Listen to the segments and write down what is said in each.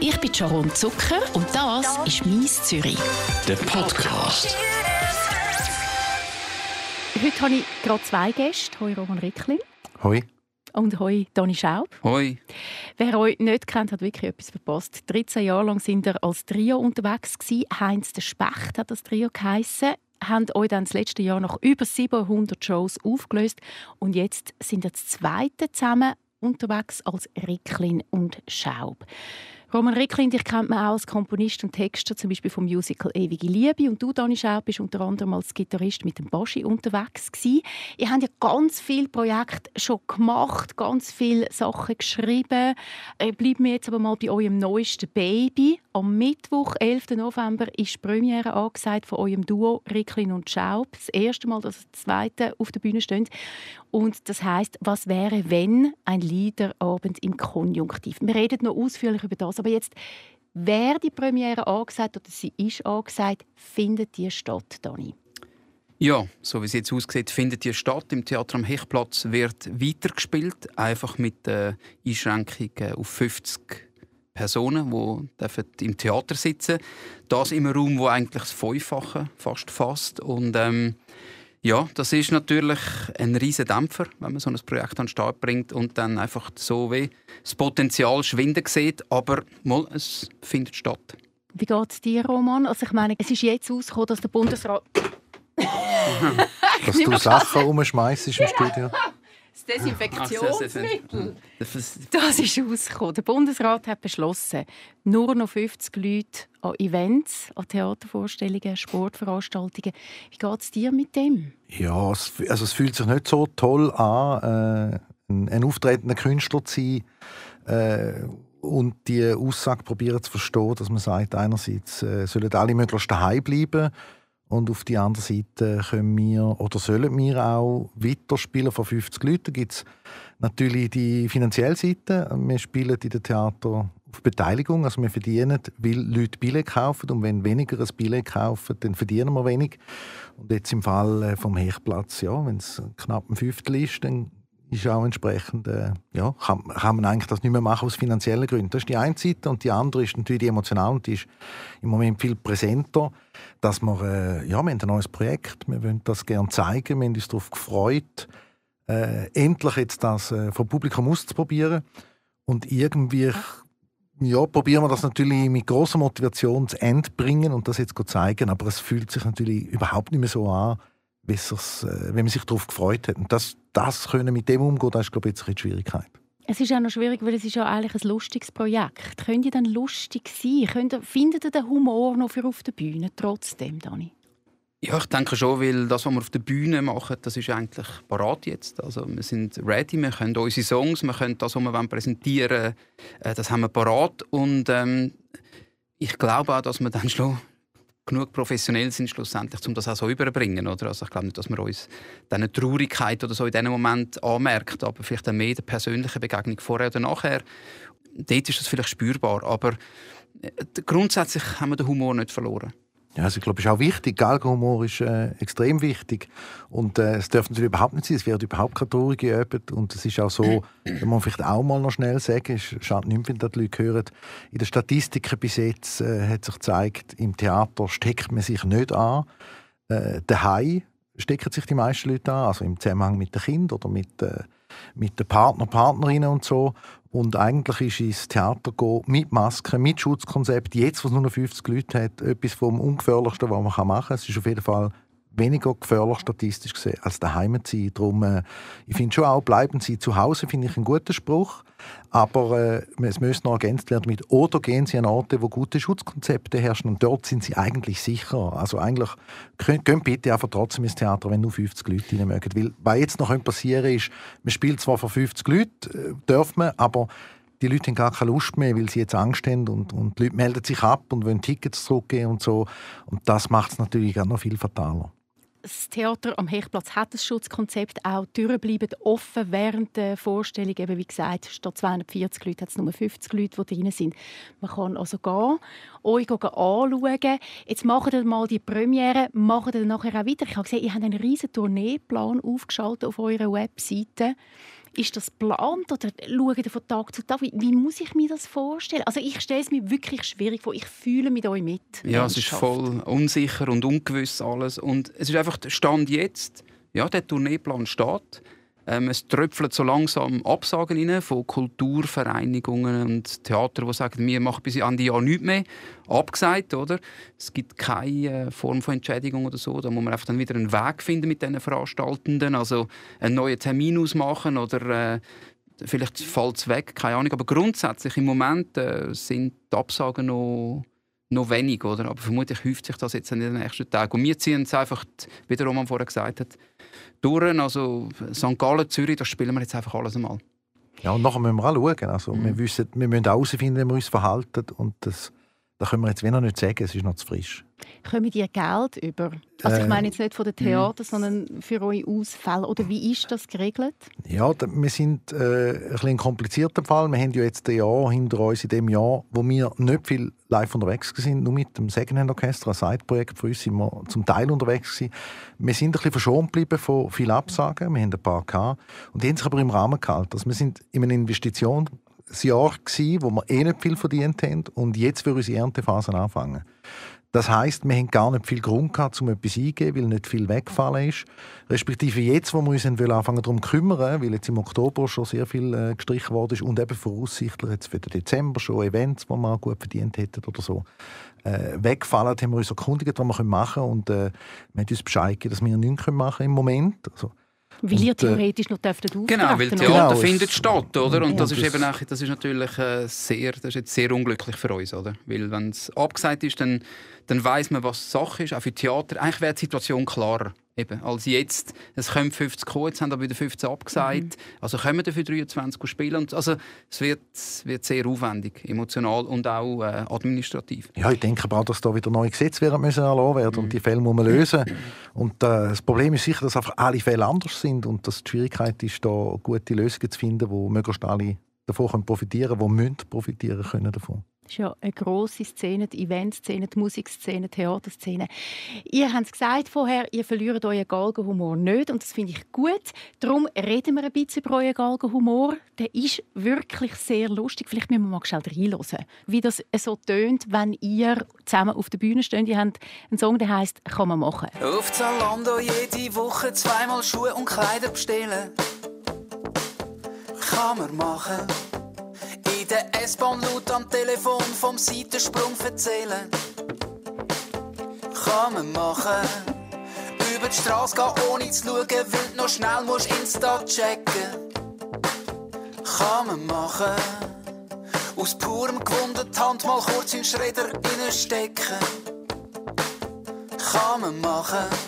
Ich bin Sharon Zucker und das ist «Mies Zürich». Der Podcast. Heute habe ich gerade zwei Gäste. Hoi Roman Rickling Hoi. und hoi Dani Schaub. Hoi. Wer euch nicht kennt, hat wirklich etwas verpasst. 13 Jahre lang sind ihr als Trio unterwegs gewesen. Heinz der Specht hat das Trio geheissen. Haben euch dann das letzte Jahr nach über 700 Shows aufgelöst und jetzt sind ihr das zweite zusammen unterwegs als Ricklin und Schaub. Roman Ricklin, dich kennt man auch als Komponist und Texter, zum Beispiel vom Musical «Ewige Liebe». Und du, Dani Schaub, bist unter anderem als Gitarrist mit dem Baschi unterwegs gewesen. Ihr habt ja ganz viele Projekte schon gemacht, ganz viele Sachen geschrieben. Äh, Bleiben wir jetzt aber mal bei eurem neuesten Baby. Am Mittwoch, 11. November, ist die Premiere angesagt von eurem Duo Ricklin und Schaub. Das erste Mal, dass das zweite auf der Bühne steht. Und das heißt, was wäre, wenn ein Liederabend im Konjunktiv? Wir reden noch ausführlich über das, aber jetzt, wer die Premiere angesagt oder sie ist angesagt, findet die statt, Dani? Ja, so wie es jetzt aussieht, findet die statt. Im Theater am Hechplatz wird weitergespielt, einfach mit der Einschränkung auf 50 Personen, die dürfen im Theater sitzen Das in einem Raum, wo eigentlich das Fünffache fast fasst. Und ähm, ja, das ist natürlich ein riesen Dämpfer, wenn man so ein Projekt an den Start bringt und dann einfach so wie das Potenzial schwinden sieht. Aber mal, es findet statt. Wie geht es dir, Roman? Also ich meine, es ist jetzt rausgekommen, dass der Bundesrat... Dass du Sachen umschmeißt im Studio. Das Desinfektionsmittel. Das ist- rausgekommen. Der Bundesrat hat beschlossen, nur noch 50 Leute an Events, an Theatervorstellungen, Sportveranstaltungen. Wie geht es dir mit dem? Ja, also es fühlt sich nicht so toll an, äh, ein, ein auftretender Künstler zu sein äh, und die Aussage probieren zu verstehen, dass man sagt, einerseits äh, sollen alle möglichst daheim bleiben und auf die andere Seite können wir oder sollen wir auch weiterspielen von 50 Leuten. Da gibt es natürlich die finanzielle Seite. Wir spielen in den Theater auf Beteiligung, also wir verdienen, weil Leute Billett kaufen und wenn weniger ein Billett kaufen, dann verdienen wir wenig. Und jetzt im Fall äh, vom Hechplatz, ja, wenn es knapp ein Fünftel ist, dann ist auch entsprechend, äh, ja, kann, kann man eigentlich das nicht mehr machen aus finanziellen Gründen. Das ist die eine Seite und die andere ist natürlich die emotionale und die ist im Moment viel präsenter, dass wir, äh, ja, wir haben ein neues Projekt, wir wollen das gerne zeigen, wir haben uns darauf gefreut, äh, endlich jetzt das äh, vom Publikum auszuprobieren und irgendwie ja, probieren wir das natürlich mit großer Motivation zu Ende bringen und das jetzt zeigen, aber es fühlt sich natürlich überhaupt nicht mehr so an, wie es, äh, wenn man sich darauf gefreut hat. Und das, das können mit dem umgehen, das ist glaube ich jetzt ein bisschen die Schwierigkeit. Es ist auch noch schwierig, weil es ist ja eigentlich ein lustiges Projekt. Könnt ihr dann lustig sein? Könnt ihr, findet ihr den Humor noch für auf der Bühne trotzdem, Dani? Ja, ich denke schon, weil das, was wir auf der Bühne machen, das ist eigentlich parat jetzt. Also wir sind ready, wir können unsere Songs, wir können das, was wir präsentieren wollen, äh, das haben wir parat. Und ähm, ich glaube auch, dass wir dann schon genug professionell sind, schlussendlich, um das auch so überzubringen. Oder? Also ich glaube nicht, dass wir uns diese Traurigkeit oder so in diesem Moment anmerkt, aber vielleicht dann mehr der persönlichen Begegnung vorher oder nachher. Dort ist das vielleicht spürbar, aber äh, grundsätzlich haben wir den Humor nicht verloren. Ja, also ich glaube, es ist auch wichtig. Galgenhumor ist äh, extrem wichtig. Und äh, es darf natürlich überhaupt nicht sein, es wird überhaupt keine Traurige geübt. Und es ist auch so, wenn man vielleicht auch mal noch schnell sagen, es schadet nicht, wenn das die Leute hören. In den Statistiken bis jetzt äh, hat sich gezeigt, im Theater steckt man sich nicht an. Äh, daheim stecken sich die meisten Leute an, also im Zusammenhang mit den Kindern oder mit, äh, mit den Partner, Partnerinnen und so. Und eigentlich ist ins Theater gehen mit Masken, mit Schutzkonzept, jetzt, wo es nur noch 50 Leute hat, etwas vom Ungefährlichsten, was man machen kann. Es ist auf jeden Fall weniger gefährlich statistisch gesehen, als daheim zu sein. Darum, äh, ich finde schon auch, bleiben Sie zu Hause, finde ich einen guten Spruch. Aber äh, es müsste noch ergänzt werden mit, oder gehen Sie an Orte, wo gute Schutzkonzepte herrschen und dort sind Sie eigentlich sicher. Also eigentlich, gehen bitte einfach trotzdem ins Theater, wenn nur 50 Leute rein mögen. Weil, was jetzt noch passieren ist, man spielt zwar vor 50 Leuten, äh, darf man, aber die Leute haben gar keine Lust mehr, weil sie jetzt Angst haben und, und die Leute melden sich ab und wollen Tickets zurückgeben und so. Und das macht es natürlich auch noch viel fataler. Das Theater am Hechplatz hat das Schutzkonzept auch. Die Türen bleiben offen während der Vorstellung. Eben wie gesagt, statt 240 Leute hat es nur 50 Leute, die drin sind. Man kann also gehen, euch anschauen. Jetzt machen wir mal die Premiere, machen wir nachher auch weiter. Ich habe gesehen, ihr habt einen riesen Tourneeplan aufgeschaltet auf eurer Webseite. Ist das geplant oder schaut ihr von Tag zu Tag? Wie, wie, muss ich mir das vorstellen? Also ich stelle es mir wirklich schwierig vor. Ich fühle mit euch mit. Ja, es ist voll unsicher und ungewiss alles. Und es ist einfach der Stand jetzt. Ja, der Tourneeplan steht. Ähm, es tröpfelt so langsam Absagen rein von Kulturvereinigungen und Theatern, die sagen, wir machen bis Ende Jahr nichts mehr. Abgesagt, oder? Es gibt keine Form von Entschädigung oder so. Da muss man einfach dann wieder einen Weg finden mit diesen Veranstaltenden. Also einen neuen Termin ausmachen oder äh, vielleicht fällt es weg, keine Ahnung. Aber grundsätzlich im Moment äh, sind die Absagen noch noch wenig, oder? Aber vermutlich häuft sich das jetzt in den nächsten Tagen. Und wir ziehen es einfach, wie der Roman vorher gesagt hat, durch. Also St. Gallen, Zürich, das spielen wir jetzt einfach alles einmal. Ja, und nachher müssen wir auch schauen. Also, mhm. wir, wissen, wir müssen herausfinden, wie wir uns verhalten. Und das, das können wir jetzt noch nicht sagen, es ist noch zu frisch. Kommen ihr Geld über? Also ich äh, meine jetzt nicht von den Theatern, sondern für eure Ausfälle. Oder wie ist das geregelt? Ja, wir sind äh, ein, ein komplizierter Fall. Wir haben ja jetzt ein Jahr hinter uns, in dem Jahr, wo wir nicht viel live unterwegs sind, nur mit dem Secondhand Orchester, ein Side-Projekt für uns, sind wir zum Teil unterwegs gewesen. Wir sind ein bisschen verschont geblieben von vielen Absagen. Wir haben ein paar gehabt. Und die haben sich aber im Rahmen gehalten. Also wir sind in einer Investition Jahr gewesen, wo wir eh nicht viel verdient haben und jetzt für unsere Erntephase anfangen. Das heißt, wir haben gar nicht viel Grund gehabt, um etwas eingeben, weil nicht viel weggefallen ist. Respektive jetzt, wo wir uns anfangen darum kümmern, weil jetzt im Oktober schon sehr viel äh, gestrichen worden ist und eben voraussichtlich jetzt für den Dezember schon Events, die wir gut verdient hätten oder so, äh, wegfallen, haben wir uns erkundigt, was wir machen können und äh, wir haben uns Bescheid gegeben, dass wir nichts machen können im Moment. Also, weil ihr äh, theoretisch noch dürftet auftreten Genau, weil Theater genau, findet statt, oder? Und das ist eben auch, das ist natürlich äh, sehr, das ist jetzt sehr unglücklich für uns, oder? Weil wenn es abgesagt ist, dann, dann weiß man, was Sache ist. Auch für Theater. Eigentlich wäre die Situation klarer. Eben, als jetzt, es kommen 50 kommen, jetzt haben aber wieder 15 abgesagt. Mhm. Also kommen dafür 23 spielen. Und also, es wird, wird sehr aufwendig, emotional und auch äh, administrativ. Ja, ich denke aber auch, dass da wieder neue Gesetze werden müssen erlassen werden mhm. und die Fälle muss man lösen. Und äh, das Problem ist sicher, dass einfach alle Fälle anders sind und dass die Schwierigkeit ist, da gute Lösungen zu finden, wo möglichst alle davon profitieren können, die müssen profitieren können davon. Das ist ja eine grosse Szene, die Eventszene, die Musikszene, die Theaterszene. Ihr habt es gesagt vorher, ihr verliert euren Galgenhumor nicht und das finde ich gut. Darum reden wir ein bisschen über euren Galgenhumor. Der ist wirklich sehr lustig. Vielleicht müssen wir mal schnell reinhören, wie das so tönt, wenn ihr zusammen auf der Bühne steht. Ihr habt einen Song, der heißt «Kann man machen». Auf Zalando jede Woche zweimal Schuhe und Kleider bestellen. Kann man machen der S-Bahn laut am Telefon vom Seitensprung erzählen. Kann man machen. Über die Straße gehen ohne zu schauen, weil du noch schnell musst Insta checken. Kann man machen. Aus purem Gewunder die Hand mal kurz in den Schredder stecken. Kann man machen.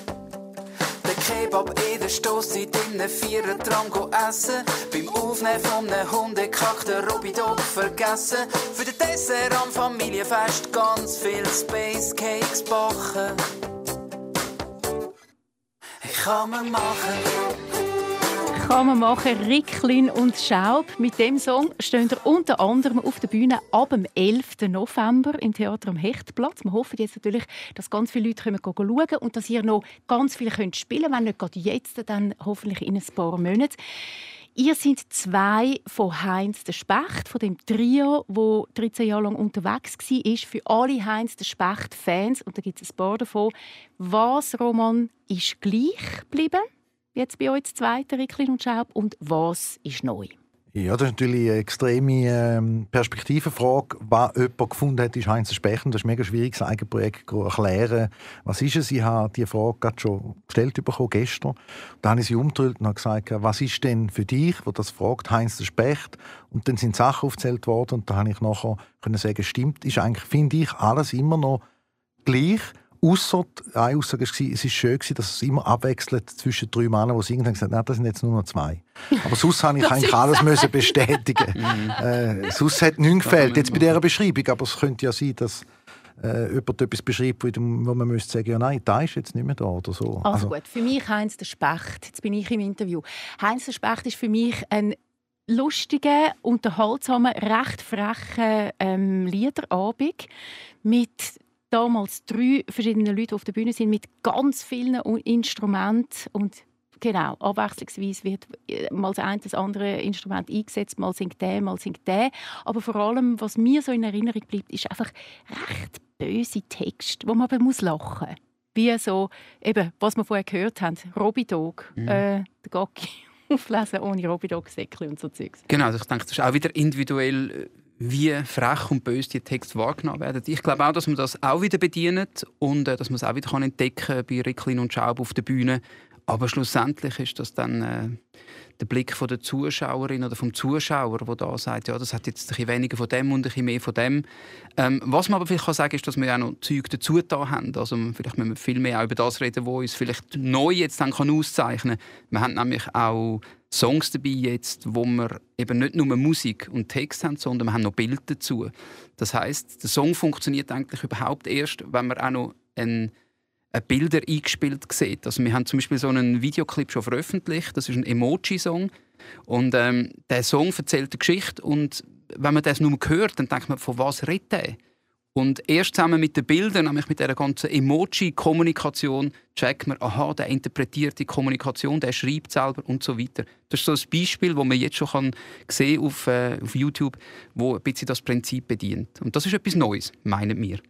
Kebab in der Stosszeit in einem Vierer-Tram essen. Beim Aufnehmen von einem Hundekack den Robby Dog vergessen. Für den Dessert am Familienfest ganz viel Space Cakes backen. Ich kann man machen kann man machen. Ricklin und Schaub. Mit dem Song stehen wir unter anderem auf der Bühne ab dem 11. November im Theater am Hechtplatz. Wir hoffen jetzt natürlich, dass ganz viele Leute kommen schauen und dass ihr noch ganz viel könnt spielen könnt. Wenn nicht gerade jetzt, dann hoffentlich in ein paar Monaten. Ihr seid zwei von Heinz der Specht, von dem Trio, wo 13 Jahre lang unterwegs war. Für alle Heinz der Specht-Fans, und da gibt es ein paar davon. Was, Roman, ist gleich geblieben? Jetzt bei euch zweite Ricklin und Schaub und was ist neu? Ja, das ist natürlich eine extreme ähm, Perspektivenfrage. Was jemand gefunden hat, ist Heinz Spechen. Das ist mega schwierig, das Eigenprojekt zu erklären. Was ist es? Ich habe diese Frage gerade schon gestellt bekommen, gestern. Dann habe ich sie umgedreht und gesagt, was ist denn für dich, wo das fragt, Heinz der Specht? Und dann sind Sachen aufgezählt worden und da habe ich nachher können sagen, stimmt, ist eigentlich, finde ich, alles immer noch gleich. Ausser, eine Aussage war, es war schön, dass es immer abwechselt zwischen drei Männern, die singen und gesagt haben, das sind jetzt nur noch zwei. Aber sonst habe ich eigentlich alles müssen bestätigen. Äh, sonst hat nichts gefällt, jetzt bei dieser Beschreibung. Aber es könnte ja sein, dass äh, jemand etwas beschreibt, wo man müsste sagen, ja nein, da ist jetzt nicht mehr da oder so. Also, also gut, für mich Heinz der Specht, jetzt bin ich im Interview. Heinz der Specht ist für mich ein lustiger, unterhaltsamer, recht frecher ähm, Liederabend mit damals drei verschiedene Leute auf der Bühne sind mit ganz vielen Instrumenten und Genau, abwechslungsweise wird äh, mal das eine das andere Instrument eingesetzt, mal singt der, mal singt der. Aber vor allem, was mir so in Erinnerung bleibt, ist einfach recht böse Text, wo man aber muss lachen muss. Wie so, eben, was wir vorher gehört haben, Robidog, mhm. äh, der Gocki auflesen ohne Robidog-Säckchen und so Zeugs. Genau, also ich denke, das ist auch wieder individuell, äh, wie frech und böse die Texte wahrgenommen werden. Ich glaube auch, dass man das auch wieder bedient und äh, dass man es auch wieder entdecken kann bei Ricklin und Schaub auf der Bühne. Aber schlussendlich ist das dann äh, der Blick von der Zuschauerin oder vom Zuschauer, der da sagt, ja, das hat jetzt ein bisschen weniger von dem und ein bisschen mehr von dem. Ähm, was man aber vielleicht kann sagen ist, dass wir auch noch Zeug dazu da haben. Also vielleicht müssen wir viel mehr auch über das reden, was uns vielleicht neu jetzt dann kann auszeichnen kann. Wir haben nämlich auch Songs dabei jetzt, wo wir eben nicht nur Musik und Text haben, sondern wir haben noch Bilder dazu. Das heißt, der Song funktioniert eigentlich überhaupt erst, wenn wir auch noch einen Bilder eingespielt sieht. Also wir haben zum Beispiel so einen Videoclip schon veröffentlicht, das ist ein Emoji-Song und ähm, der Song erzählt eine Geschichte und wenn man das nur hört, dann denkt man, von was redet er? Und erst zusammen mit den Bildern, nämlich mit der ganzen Emoji-Kommunikation, checkt man, aha, der interpretiert die Kommunikation, der schreibt selber und so weiter. Das ist so ein Beispiel, das man jetzt schon kann sehen auf, äh, auf YouTube, wo ein bisschen das Prinzip bedient. Und das ist etwas Neues, meinen wir.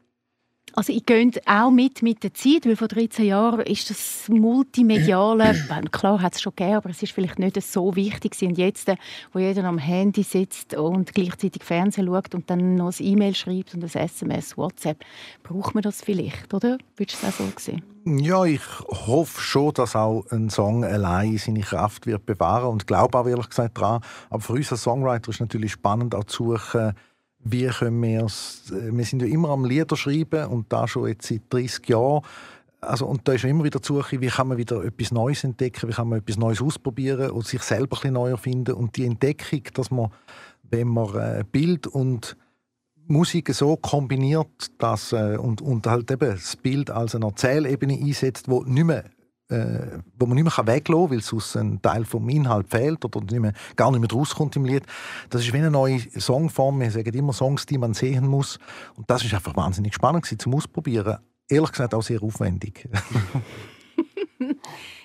Also ich gehe auch mit mit der Zeit, weil vor 13 Jahren ist das Multimediale, klar hat es schon gegeben, aber es ist vielleicht nicht so wichtig und jetzt, äh, wo jeder am Handy sitzt und gleichzeitig Fernsehen schaut und dann noch ein E-Mail schreibt und ein SMS, WhatsApp, braucht man das vielleicht, oder? Würdest du das auch so sehen? Ja, ich hoffe schon, dass auch ein Song allein seine Kraft wird bewahren und glaube auch ehrlich gesagt daran. Aber für uns als Songwriter ist natürlich spannend auch zu suchen, wie können wir es, äh, wir sind ja immer am Lieder schreiben und da schon jetzt seit 30 Jahren. Also, und da ist immer wieder die Suche, wie kann man wieder etwas Neues entdecken, wie kann man etwas Neues ausprobieren und sich selber ein bisschen neu erfinden. Und die Entdeckung, dass man, wenn man äh, Bild und Musik so kombiniert dass, äh, und, und halt eben das Bild als eine Erzählebene einsetzt, wo nicht mehr äh, wo man nicht mehr weglassen kann, weil sonst ein Teil vom Inhalt fehlt oder nicht mehr, gar nicht mehr rauskommt im Lied. Das ist wie eine neue Songform. Wir sagen immer Songs, die man sehen muss. Und das ist einfach wahnsinnig spannend gewesen, zum Ausprobieren. Ehrlich gesagt auch sehr aufwendig.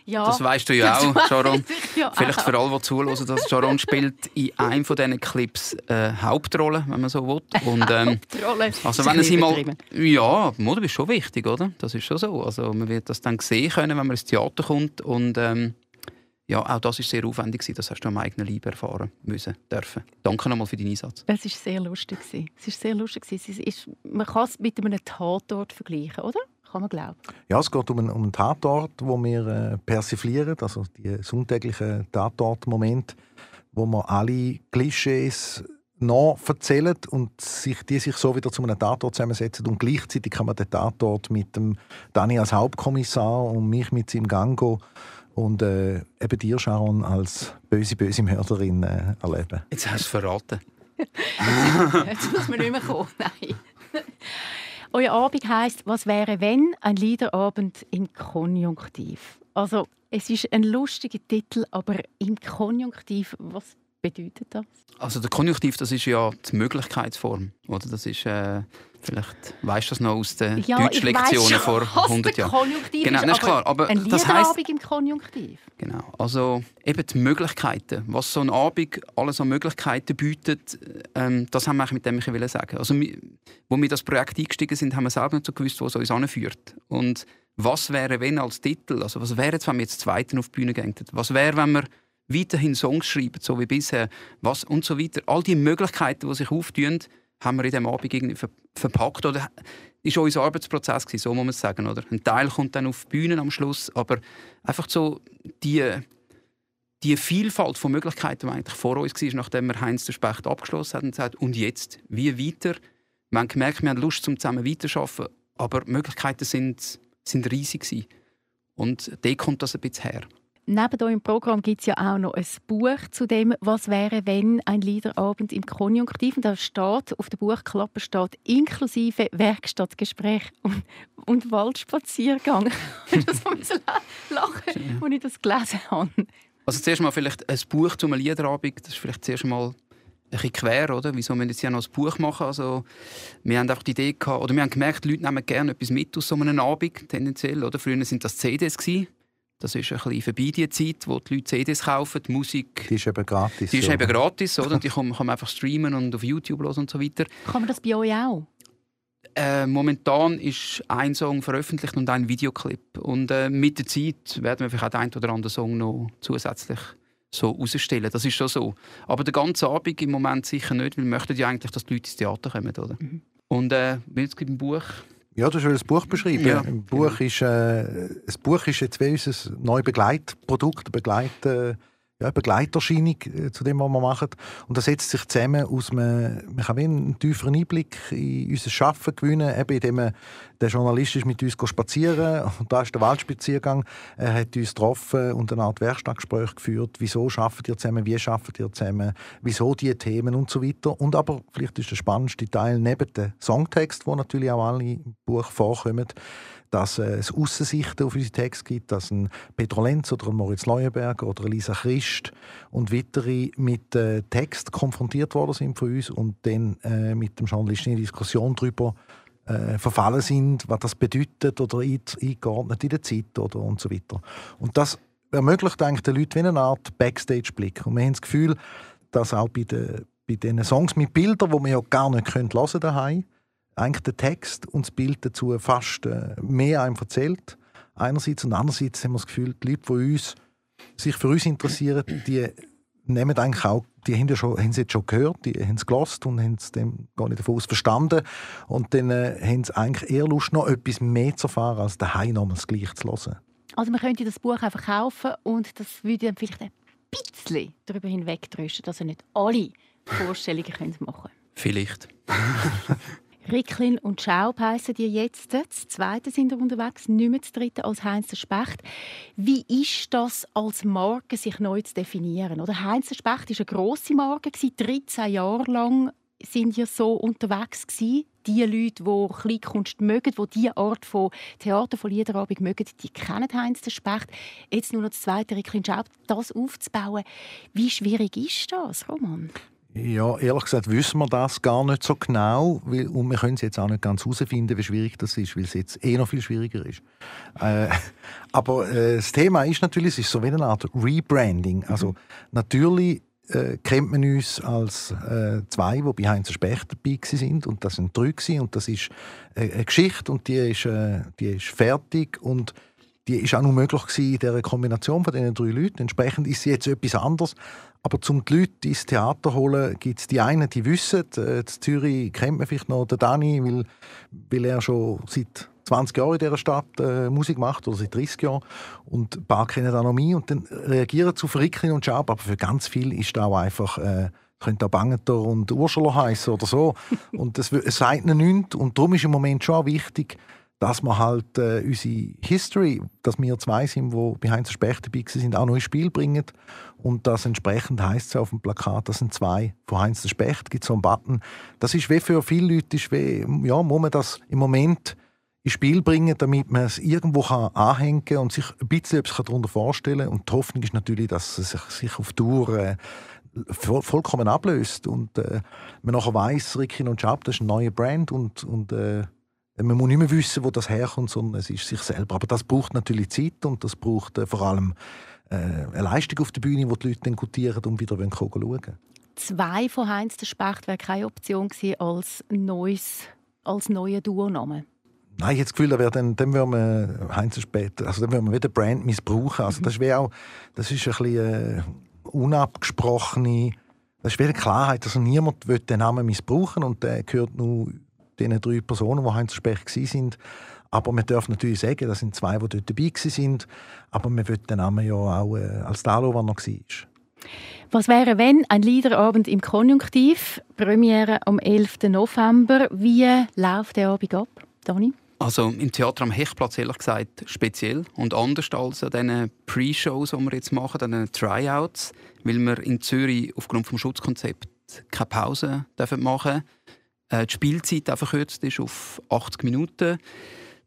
Ja. Das weißt du ja auch, Sharon. ja Vielleicht für alle, die zuhören, dass Sharon spielt in einem von diesen Clips äh, Hauptrolle, wenn man so will. Und, ähm, Hauptrolle. Also wenn sie mal, ja, Mode ist schon wichtig, oder? Das ist schon so. Also man wird das dann sehen können, wenn man ins Theater kommt. Und ähm, ja, auch das ist sehr aufwendig Das hast du am eigenen Leib erfahren müssen, dürfen. Danke nochmal für deinen Einsatz. Es war sehr lustig. Es ist sehr lustig. Es ist, man kann es mit einem Tatort vergleichen, oder? Kann man glauben. Ja, es geht um einen, um einen Tatort, wo wir äh, persiflieren, also die sonntäglichen Tatortmomente, wo man alle Klischees noch erzählen und sich, die sich so wieder zu einem Tatort zusammensetzen und gleichzeitig kann man den Tatort mit dem Dani als Hauptkommissar und mich mit seinem Gango und äh, eben dir, Sharon, als böse, böse Mörderin äh, erleben. Jetzt hast du es verraten. Jetzt muss man nicht mehr kommen, nein. Euer Abend heisst «Was wäre, wenn?» ein Liederabend im Konjunktiv. Also, es ist ein lustiger Titel, aber im Konjunktiv, was bedeutet das? Also der Konjunktiv, das ist ja die Möglichkeitsform, oder? Das ist äh, vielleicht weißt du das noch aus den ja, Deutschlektionen vor 100 Jahren. Konjunktiv genau, ist, das ist klar. Aber ein das heisst, im Konjunktiv. Genau, also eben die Möglichkeiten, was so ein Abend alles an Möglichkeiten bietet, ähm, das haben wir mit dem ich sagen. Also, wo wir das Projekt eingestiegen sind, haben wir selber nicht so gewusst, wo es uns anführt. Und was wäre, wenn als Titel? Also was wäre jetzt, wenn wir jetzt zweiten auf die Bühne gehen? Was wäre, wenn wir weiterhin Songs schreiben, so wie bisher, was und so weiter. All die Möglichkeiten, die sich auftun, haben wir in diesem Abend irgendwie ver verpackt oder ist unser Arbeitsprozess gewesen, so muss man sagen, oder? Ein Teil kommt dann auf die Bühne am Schluss, aber einfach so die die Vielfalt von Möglichkeiten, die eigentlich vor uns war, nachdem wir Heinz der Specht abgeschlossen haben und gesagt, und jetzt, wie weiter? Wir haben gemerkt, wir haben Lust, zum zusammen weiterzuarbeiten, aber Möglichkeiten sind, sind riesig gewesen. Und da kommt das ein bisschen her neben eurem Programm gibt es ja auch noch ein Buch zu dem, was wäre, wenn ein Liederabend im Konjunktiv. Und da steht, auf der Buchklappe steht inklusive Werkstattgespräch und, und Waldspaziergang. ich musste lachen, als ich das gelesen habe. Also zuerst mal vielleicht ein Buch zum Liederabend, das ist vielleicht zuerst mal ein bisschen quer, oder? Wieso wir jetzt ja noch ein Buch machen? Also, wir haben auch die Idee gehabt, oder wir haben gemerkt, die Leute nehmen gerne etwas mit aus so einem Abend, tendenziell, oder? Früher waren das CDs gewesen Das ist ein bisschen vorbei, die Zeit, wo die Leute CDs kaufen, die Musik... Die ist eben gratis. Die ist eben gratis, oder? die kann, kann man einfach streamen und auf YouTube hören und so weiter. Kann man das bei euch auch? Äh, momentan ist ein Song veröffentlicht und ein Videoclip. Und äh, mit der Zeit werden wir vielleicht auch den einen oder anderen Song noch zusätzlich so rausstellen. Das ist schon so. Aber den ganzen Abend im Moment sicher nicht, weil wir möchten ja eigentlich, dass die Leute ins Theater kommen. Oder? Mhm. Und äh, jetzt gibt ein Buch. Ja, du hast das Buch beschrieben. Ja, Ein Buch ist, äh, das Buch ist jetzt wie unser neues Begleitprodukt, Begleit, äh, ja, Begleiterscheinung äh, zu dem, was wir machen. Und das setzt sich zusammen aus einem, man kann einen tieferen Einblick in unser Schaffen gewinnen, eben indem man, der Journalist ist mit uns spazieren und da ist der Waldspaziergang. Er hat uns getroffen und eine Art Werkstattgespräch geführt. Wieso schaffen ihr zusammen, wie schaffen ihr zusammen, wieso die Themen und so weiter. Und aber, vielleicht ist der spannendste Teil, neben dem Songtext, wo natürlich auch alle im Buch vorkommen, dass es Aussichten auf unsere Texte gibt, dass ein Petro Lenz oder ein Moritz Leuenberger oder Lisa Christ und weitere mit äh, Text konfrontiert worden sind von uns und dann äh, mit dem Journalisten in Diskussion darüber äh, verfallen sind, was das bedeutet oder eingeordnet in der Zeit oder und so weiter. Und das ermöglicht eigentlich den Leuten wie eine Art Backstage-Blick. Und wir haben das Gefühl, dass auch bei den bei diesen Songs mit Bildern, die man ja gar nicht hören können daheim, eigentlich der Text und das Bild dazu fast äh, mehr einem erzählt. Einerseits und andererseits haben wir das Gefühl, die Leute, die uns, sich für uns interessieren, die nehmen eigentlich auch, die haben, ja schon, haben es jetzt schon gehört, die haben es gelost und haben es dem gar nicht davon aus verstanden. Und dann äh, haben sie eigentlich eher Lust, noch etwas mehr zu erfahren, als daheim nochmals das Gleiche zu hören. Also man könnte das Buch einfach kaufen und das würde dann vielleicht ein bisschen darüber hinwegtrösten, dass ihr nicht alle Vorstellungen machen könnt. Vielleicht. Ricklin und Schaub heissen die jetzt. Das zweite sind wir unterwegs, nicht mehr das dritte als Heinz der Specht. Wie ist das als Marke, sich neu zu definieren? Oder Heinz Specht war eine grosse Marke. 13 Jahre lang sind ihr so unterwegs gewesen. Die Leute, die Kleinkunst mögen, die diese Art von Theater, von Liederabend mögen, die kennen Heinz der Specht. Jetzt nur noch das zweite, Ricklin Schaub, das aufzubauen. Wie schwierig ist das, Roman? Ja, ehrlich gesagt wissen wir das gar nicht so genau weil, und wir können es jetzt auch nicht ganz herausfinden, wie schwierig das ist, weil es jetzt eh noch viel schwieriger ist. Äh, aber äh, das Thema ist natürlich, es ist so wie eine Art Rebranding. Also mhm. natürlich äh, kennt man uns als äh, zwei, die bei Heinz Specht dabei sind und das sind drei gewesen, und das ist äh, eine Geschichte und die ist, äh, die ist fertig und die ist auch nur möglich gewesen in dieser Kombination von diesen drei Leuten. Entsprechend ist sie jetzt etwas anderes. Aber zum die Leute ins Theater zu holen, gibt es die einen, die wissen, äh, in Zürich kennt man vielleicht noch den Dani, weil, weil er schon seit 20 Jahren in dieser Stadt äh, Musik macht oder seit 30 Jahren. Und ein paar kennen auch noch mich und dann reagieren zu Verrickeln und Schab, aber für ganz viel ist da auch einfach äh, könnte auch Bangeter und Ursula heißen oder so. Und das, es sagt ihnen nichts. Und darum ist im Moment schon wichtig, dass wir halt äh, unsere History, dass wir zwei sind, die bei Heinz Specht dabei sind, auch noch ins Spiel bringen. Und das entsprechend heißt es auf dem Plakat, das sind zwei von Heinz Specht, gibt so einen Button. Das ist wie für viele Leute, ist wie, ja, muss man das im Moment ins Spiel bringen, damit man es irgendwo kann anhängen kann und sich ein bisschen etwas darunter vorstellen kann. Und die Hoffnung ist natürlich, dass es sich, auf Tour äh, vollkommen ablöst und äh, man nachher weiss, Ricky und Chap, das ist ein neuer Brand und, und äh, man muss nicht mehr wissen, wo das herkommt, sondern es ist sich selber. Aber das braucht natürlich Zeit und das braucht äh, vor allem äh, eine Leistung auf der Bühne, wo die Leute dann gutieren und wieder schauen wollen. Zwei von Heinz der Specht wäre keine Option gewesen als neues, als neuer Duoname. Nein, ich habe das Gefühl, da dann, dann würden wir Heinz Specht, also dann würden wir wieder Brand missbrauchen. Also das wäre auch, das ist ein bisschen äh, unabgesprochene, das ist wieder Klarheit, also niemand will den Namen missbrauchen und der gehört nur den drei Personen, die Heinz Specht sind. Aber man darf natürlich sagen, das sind zwei, die dort dabei sind. Aber man will den Namen ja auch äh, als Dalo, der noch war. Was wäre, wenn ein Liederabend im Konjunktiv, Premiere am 11. November, wie läuft der Abend ab, Dani? Also im Theater am Hechtplatz ehrlich gesagt speziell und anders als an diesen Pre-Shows, die wir jetzt machen, an den Tryouts, weil wir in Zürich aufgrund des Schutzkonzepts keine Pause dürfen machen äh, die Spielzeit auch verkürzt ist auf 80 Minuten.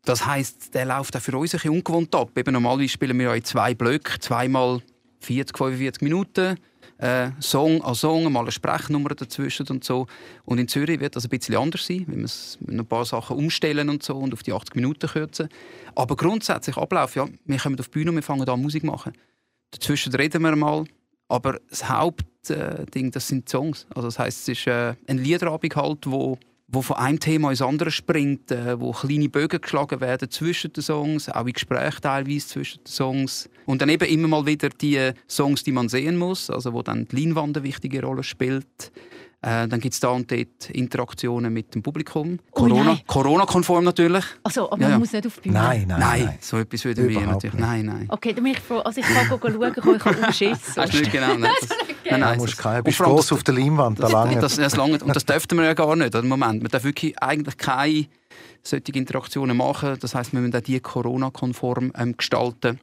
Das heißt, der läuft auch für uns ein bisschen ungewohnt ab. Eben normalerweise spielen wir in zwei Blöcken, zweimal 40, 45 Minuten. äh, Song an Song, mal eine Sprechnummer dazwischen und so. Und in Zürich wird das ein bisschen anders sein, wenn wir ein paar Sachen umstellen und so und auf die 80 Minuten kürzen. Aber grundsätzlich Ablauf, ja, wir kommen auf die Bühne und wir fangen an Musik machen. Dazwischen reden wir mal, aber das Hauptding, das sind Songs. Also das heißt, es ist äh, ein Liederabend halt, wo wo von einem Thema ins andere springt, äh, wo kleine Bögen geschlagen werden zwischen den Songs, auch in Gesprächen teilweise zwischen den Songs. Und dann eben immer mal wieder die Songs, die man sehen muss, also wo dann die Leinwand eine wichtige Rolle spielt. Äh, dann gibt es da und dort Interaktionen mit dem Publikum. Corona, Corona-konform natürlich. Also, aber ja, man muss nicht auf die Bühne? Nein, nein, nein. nein. so etwas würden wir natürlich... Nicht. Nein, nein. Okay, dann bin ich froh. Also ich kann schauen, ich habe umschissen. Hast du nicht genau... Nein, das, nein, nein, musst kein, bist groß auf der Leinwand, das, lange. Das, das lange. Und das dürften wir ja gar nicht. Im Moment. Man darf wirklich eigentlich keine solche Interaktionen machen. Das heisst, wir müssen auch die Corona-konform ähm, gestalten.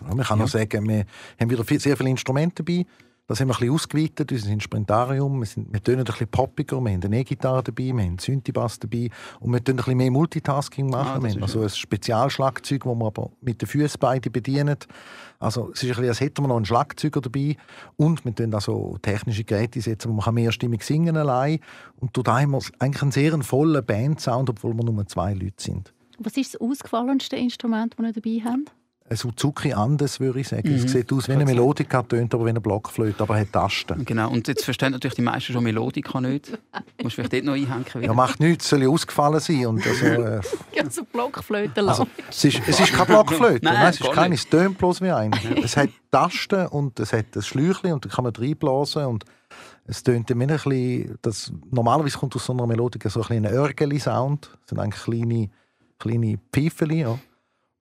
Ja, man kann ja. noch sagen, wir haben wieder sehr viele Instrumente dabei. Das haben wir ein bisschen ausgeweitet, unser Instrumentarium. Wir, sind, wir tönen ein bisschen poppiger, wir haben eine E-Gitarre dabei, wir haben einen Synthi-Bass dabei und wir tun ein bisschen mehr Multitasking machen. Ah, wir haben also ein Spezialschlagzeug, das wir aber mit den Füßen beide bedienen. Also es ist ein bisschen, als hätten wir noch einen Schlagzeuger dabei und wir tun also technische Geräte einsetzen, wo man mehrstimmig singen allein und da haben wir eigentlich einen sehr vollen Bandsound, obwohl wir nur zwei Leute sind. Was ist das ausgefallenste Instrument, das ihr dabei habt? Ein Suzuki Andes, würde ich sagen. Mhm. Es sieht aus wie eine Melodika, tönt aber wie eine Blockflöte, aber hat Tasten. Genau, und jetzt verstehen natürlich die meisten schon Melodika nicht. Du musst vielleicht dort noch einhängen. Wieder. Ja, macht nichts, soll ja ausgefallen sein. Und also, äh, ja, so Blockflöte also, es, ist, es ist keine Blockflöte, nein, nein, es ist keine, es tönt bloß wie eine. es hat Tasten und es hat ein Schläuchchen und da kann man reinblasen und es tönt ein bisschen, das, normalerweise kommt aus so einer Melodika so ein, ein Örgeli-Sound. Das sind eigentlich kleine, kleine Pfeifeli, ja.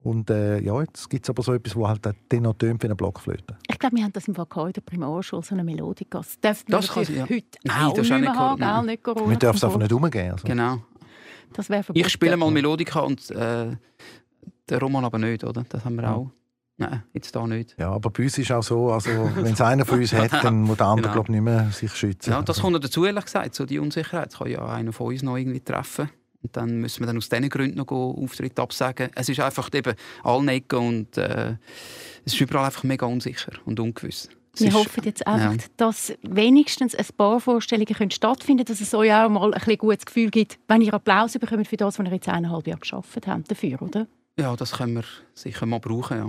Und äh, ja, jetzt gibt es aber so etwas, wo halt den noch tönt wie eine Blockflöte. Ich glaube, wir haben das im Vokal in der Primarschule, so eine Melodika. Das dürfen wir das natürlich ja. heute Nein, auch das nicht mehr haben, gell? nicht Corona. Wir dürfen es einfach nicht umgehen. Also. Genau. Das wäre Ich spiele mal Melodika und äh, der Roman aber nicht, oder? Das haben wir ja. auch. Nein, jetzt da nicht. Ja, aber bei uns ist auch so, also, wenn es einer von uns hat, dann muss der andere genau. glaub, nicht mehr sich schützen. Ja, das kommt noch dazu, ehrlich gesagt, so die Unsicherheit. Das kann ja einer von uns noch irgendwie treffen. Und dann müssen wir dann aus diesen Gründen noch Auftritt absagen. Es ist einfach eben allen Ecken und äh, es ist überall einfach mega unsicher und ungewiss. Wir hoffen jetzt einfach, ja. dass wenigstens ein paar Vorstellungen können stattfinden können, dass es euch auch mal ein bisschen gutes Gefühl gibt, wenn ihr Applaus bekommt für das, was ihr jetzt eineinhalb Jahre geschafft habt dafür, oder? Ja, das können wir sicher mal brauchen, ja.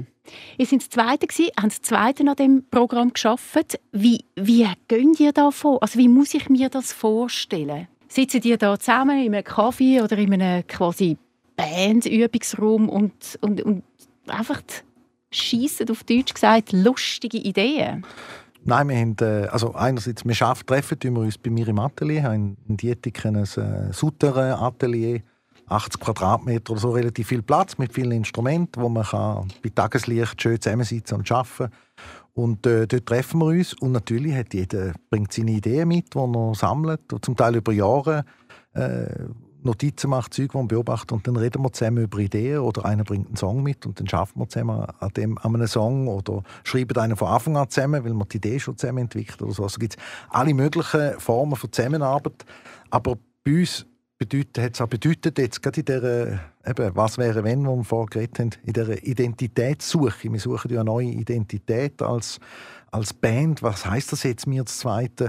Ihr seid das Zweite gewesen, habt das Zweite an dem Programm geschafft. Wie, wie gönnt ihr da vor? Also wie muss ich mir das vorstellen? Sitzen die da zusammen in einem Kaffee oder in einem quasi Bandübungsraum und, und, und einfach schießen auf Deutsch gesagt lustige Ideen? Nein, wir haben, äh, also einerseits, wir schaffen, treffen wir uns bei mir im Atelier, haben in Dietiken ein äh, Sutter-Atelier, 80 Quadratmeter oder so, relativ viel Platz mit vielen Instrumenten, wo man kann bei Tageslicht schön zusammensitzen und arbeiten kann. Und äh, dort treffen wir uns. Und natürlich hat jeder bringt seine Ideen mit, die er sammelt, zum Teil über Jahre äh, Notizen macht, Zeug, die man beobachtet. Und dann reden wir zusammen über Ideen oder einer bringt einen Song mit und dann schaffen wir zusammen an, dem, an einem Song oder schreiben einen von Anfang an zusammen, weil man die Idee schon zusammen entwickelt oder so. Also gibt es alle möglichen Formen von Zusammenarbeit, aber bei uns bedeutet, hat es auch bedeutet, jetzt gerade in dieser, eben, was wäre wenn, wo wir vorher geredet haben, in dieser Identitätssuche. Wir suchen ja eine neue Identität als, als Band. Was heißt das jetzt, mir das Zweite?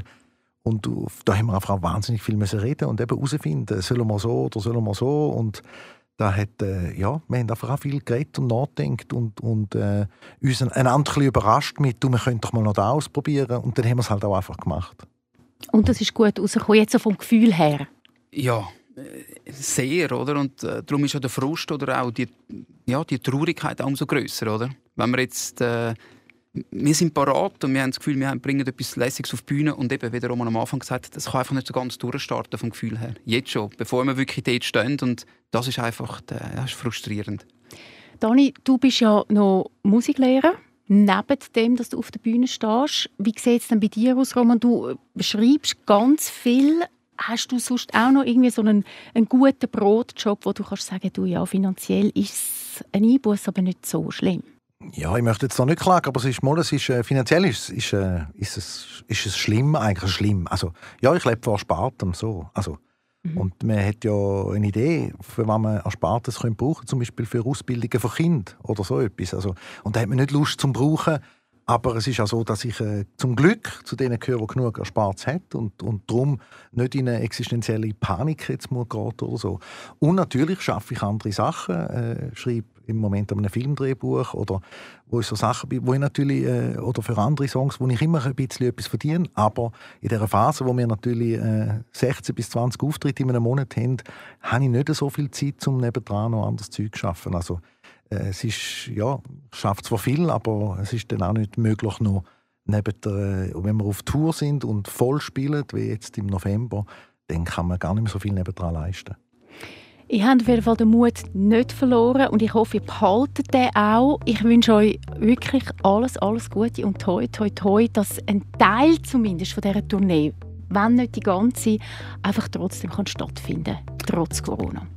Und da haben wir einfach wahnsinnig viel müssen reden und eben herausfinden, sollen wir so oder sollen wir so? Und da hat, äh, ja, wir haben einfach auch viel geredet und nachgedacht und, und äh, uns einander ein bisschen überrascht mit, du, wir können doch mal noch da ausprobieren. Und dann haben wir es halt auch einfach gemacht. Und das ist gut rausgekommen, jetzt so vom Gefühl her? Ja, sehr, oder? Und äh, darum ist ja der Frust oder auch die, ja, die Traurigkeit umso größer, oder? Wenn wir jetzt äh, wir sind parat und wir haben das Gefühl, wir bringen etwas Lässiges auf die Bühne und eben, wie der Roman am Anfang gesagt hat, das kann einfach nicht so ganz durchstarten vom Gefühl her. Jetzt schon, bevor wir wirklich dort stehen und das ist einfach das ist frustrierend. Dani, du bist ja noch Musiklehrer. Neben dem, dass du auf der Bühne stehst, wie sieht es denn bei dir aus, Roman? Du schreibst ganz viel hast du sonst auch noch irgendwie so einen, einen guten Brotjob, wo du kannst sagen, du ja, finanziell ist es ein Einbuß, aber nicht so schlimm? Ja, ich möchte jetzt noch nicht klagen, aber es ist mal, es ist, äh, finanziell ist, ist, äh, ist, es, ist es schlimm, eigentlich schlimm. Also, ja, ich lebe von Erspartem, so. Also, mhm. Und man hat ja eine Idee, für was man Erspartes brauchen könnte, zum Beispiel für Ausbildungen von Kindern oder so etwas. Also, und da hat man nicht Lust zum Brauchen, Aber es ist auch so, dass ich äh, zum Glück zu denen gehöre, die genug erspart hat und, und darum nicht in eine existenzielle Panik jetzt muss oder so. Und natürlich schaffe ich andere Sachen, äh, schreibe im Moment an einem Filmdrehbuch oder wo ich so Sachen wo ich natürlich äh, oder für andere Songs, wo ich immer ein bisschen etwas verdiene, aber in der Phase, wo wir natürlich äh, 16 bis 20 Auftritte in einem Monat haben, habe ich nicht so viel Zeit, um nebendran noch anderes Zeug zu schaffen. Also es ist, ja, schafft zwar viel, aber es ist dann auch nicht möglich, noch neben der, äh, wenn wir auf Tour sind und voll spielen, wie jetzt im November, dann kann man gar nicht mehr so viel nebendran leisten. Ich habe auf jeden Fall den Mut nicht verloren und ich hoffe, ihr behaltet den auch. Ich wünsche euch wirklich alles, alles Gute und toi, toi, toi, dass ein Teil zumindest von dieser Tournee, wenn nicht die ganze, einfach trotzdem kann stattfinden trotz Corona.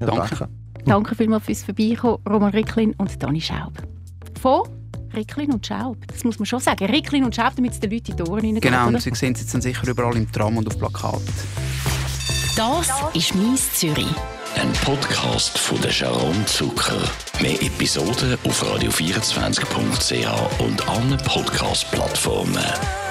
Ja, danke. Danke. Vielmals fürs Vorbeikommen, Roman Ricklin und Dani Schaub. Von Ricklin und Schaub. Das muss man schon sagen. Ricklin und Schaub, damit es den Leuten in die Ohren reingehen. Genau, und Sie sehen es jetzt dann sicher überall im Tram und auf Plakaten. Das ist «Mies Zürich». Ein Podcast von der Sharon Zucker. Mehr Episoden auf radio24.ch und allen Podcast-Plattformen.